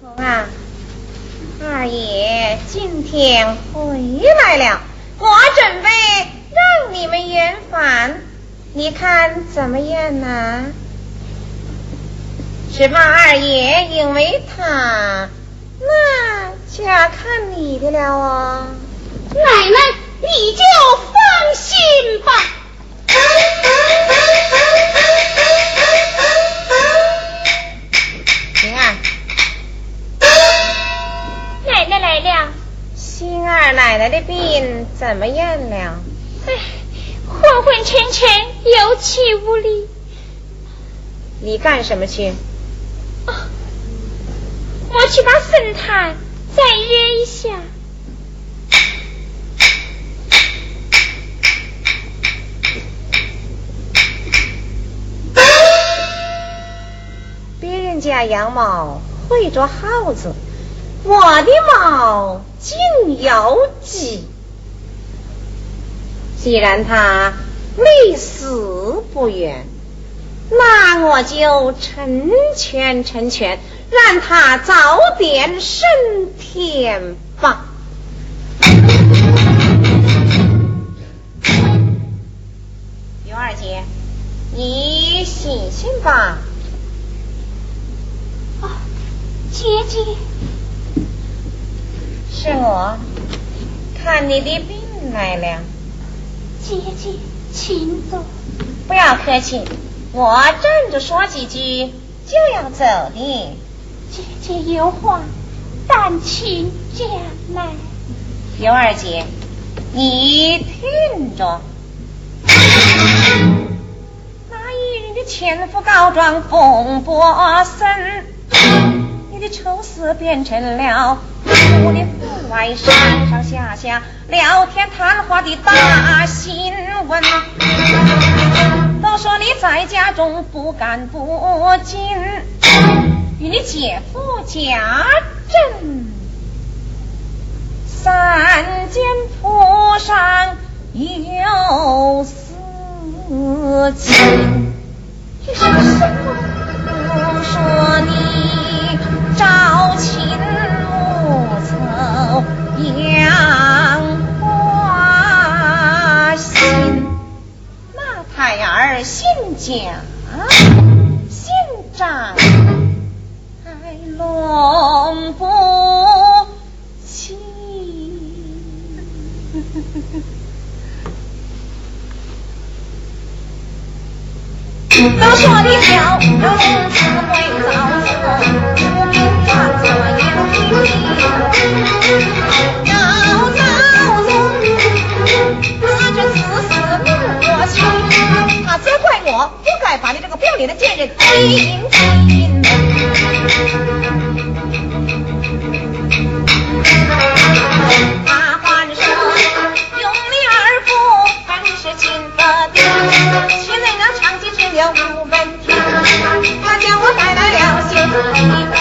公啊，二爷今天回来了，我准备让你们圆房，你看怎么样呢？只怕二爷因为他，那就要看你的了哦。奶奶，你就放心吧。星儿奶奶的病怎么样了？哎，昏昏沉沉，有气无力。你干什么去？哦，我去把神坛再热一下。别人家羊毛会捉耗子，我的毛竟有鸡。既然他离死不远，那我就成全成全，让他早点升天吧。尤二姐，你醒醒吧。哦，姐姐，是我看你的病来了，姐姐，请坐。不要客气，我站着说几句就要走的。姐姐有话，但请讲来。尤二姐，你听着。那一日的前夫告状风波森，你的丑事变成了我的府外上上下下聊天谈话的大新闻。都说你在家中不干不净，与你姐夫家政。三间铺上有私情，这是什么？都说你朝秦暮丑，杨花心。那胎儿姓贾，姓张，还龙不亲。都说你小你的贱人进进门。他还说用力而不还是亲的爹，现在那长期只有五分天，他叫我带来了新衣服，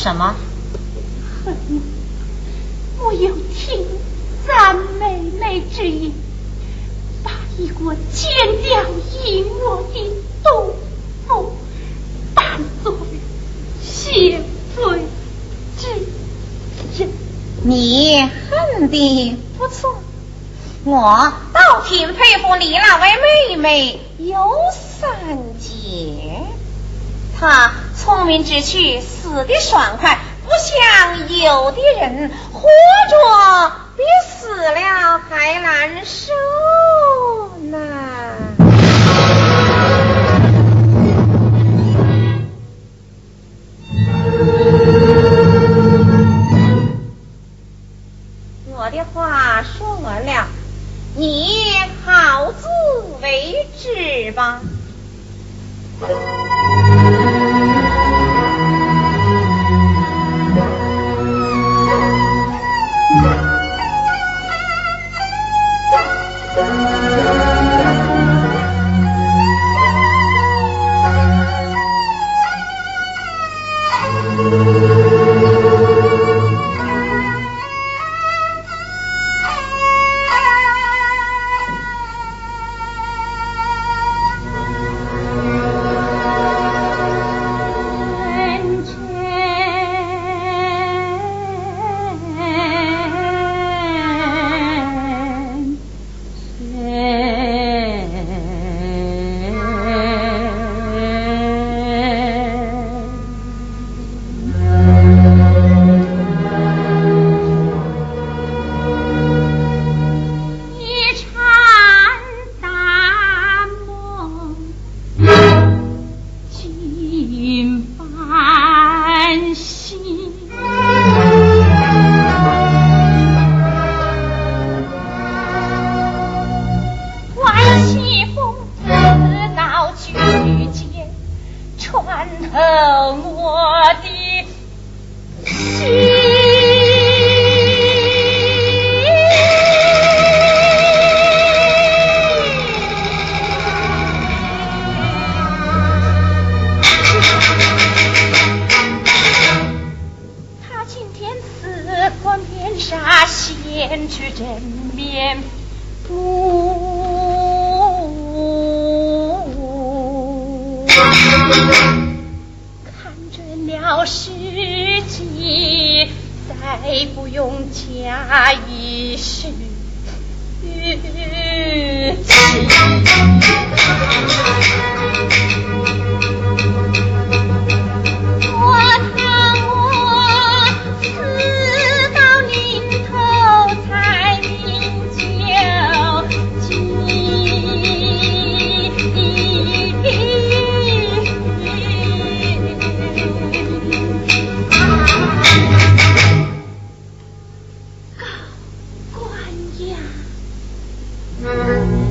什么？恨 我有听咱妹妹之言，把一个奸掉淫我的东府当做了谢罪之人。你恨的不错，我倒挺佩服你那位妹妹有。他聪明之躯死的爽快，不像有的人活着比死了还难受呢。我的话说完了，你好自为之吧。Música 看准了时机，再不用假意试。早晨。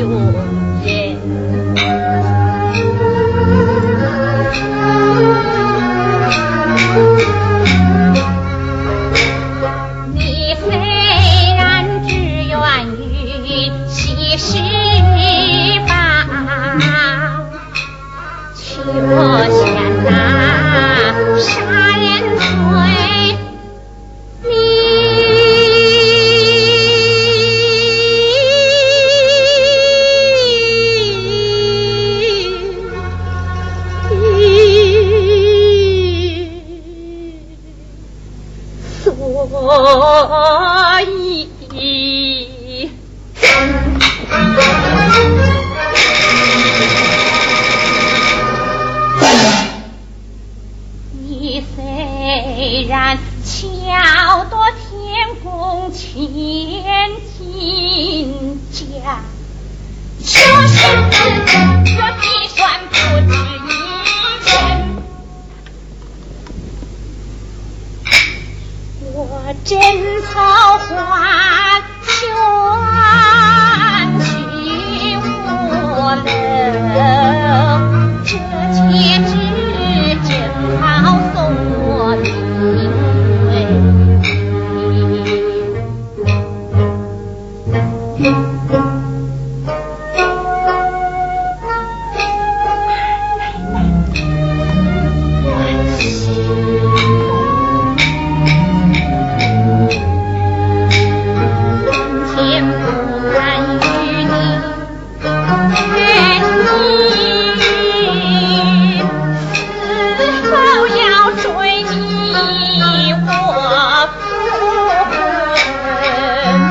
よ。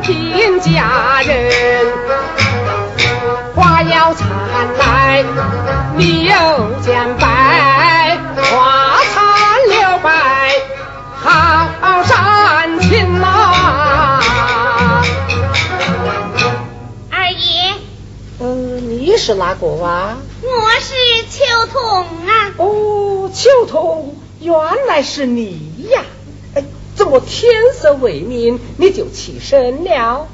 天家人花要灿烂你又见白花残留白好山青啊二爷。嗯你是哪个啊？我是秋桐啊。哦秋桐原来是你呀。哎，怎么天色未明你就起身了？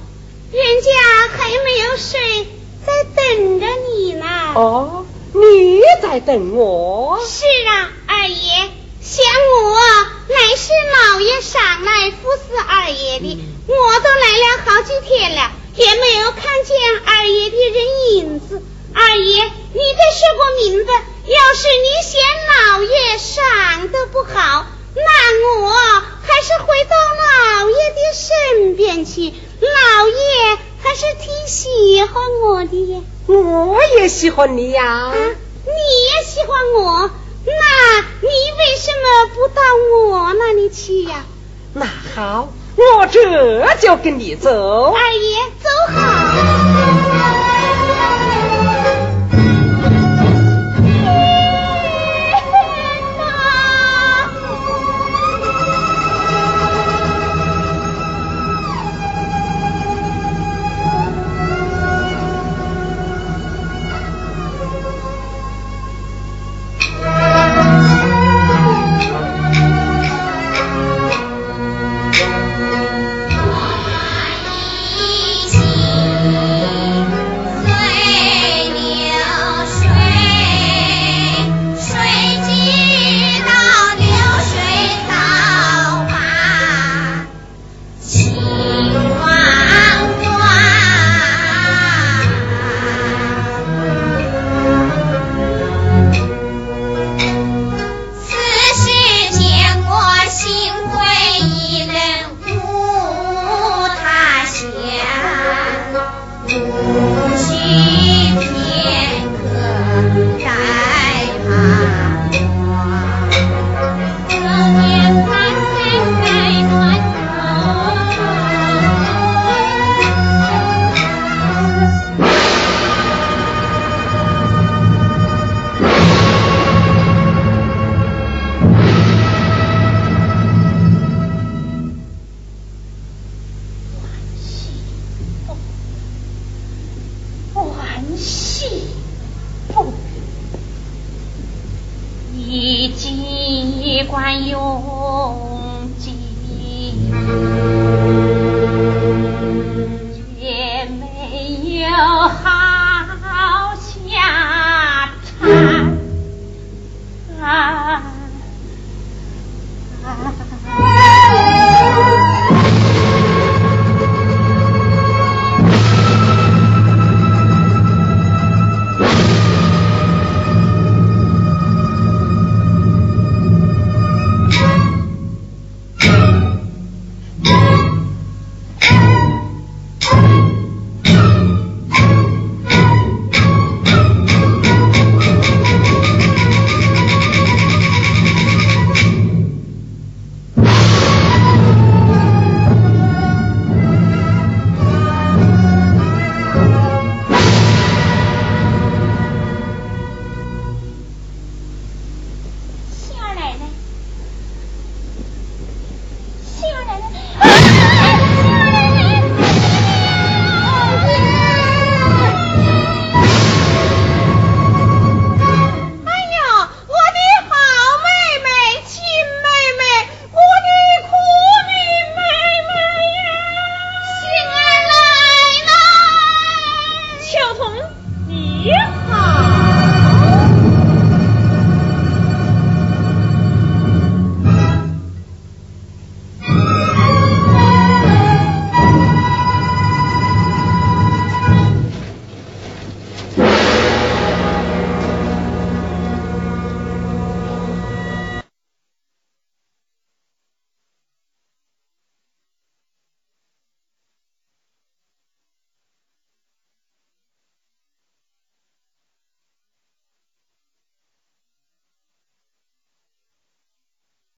人家还没有睡，在等着你呢。哦，你在等我？是啊，二爷，想我乃是老爷上来服侍二爷的，我都来了好几天了。也没有看见二爷的人影子。二爷，你可说个名字。要是你嫌老爷赏的不好，那我还是回到老爷的老爷还是挺喜欢我的。我也喜欢你呀。啊，你也喜欢我？那你为什么不到我那里去呀？那好。我这就跟你走，二爷哎哟。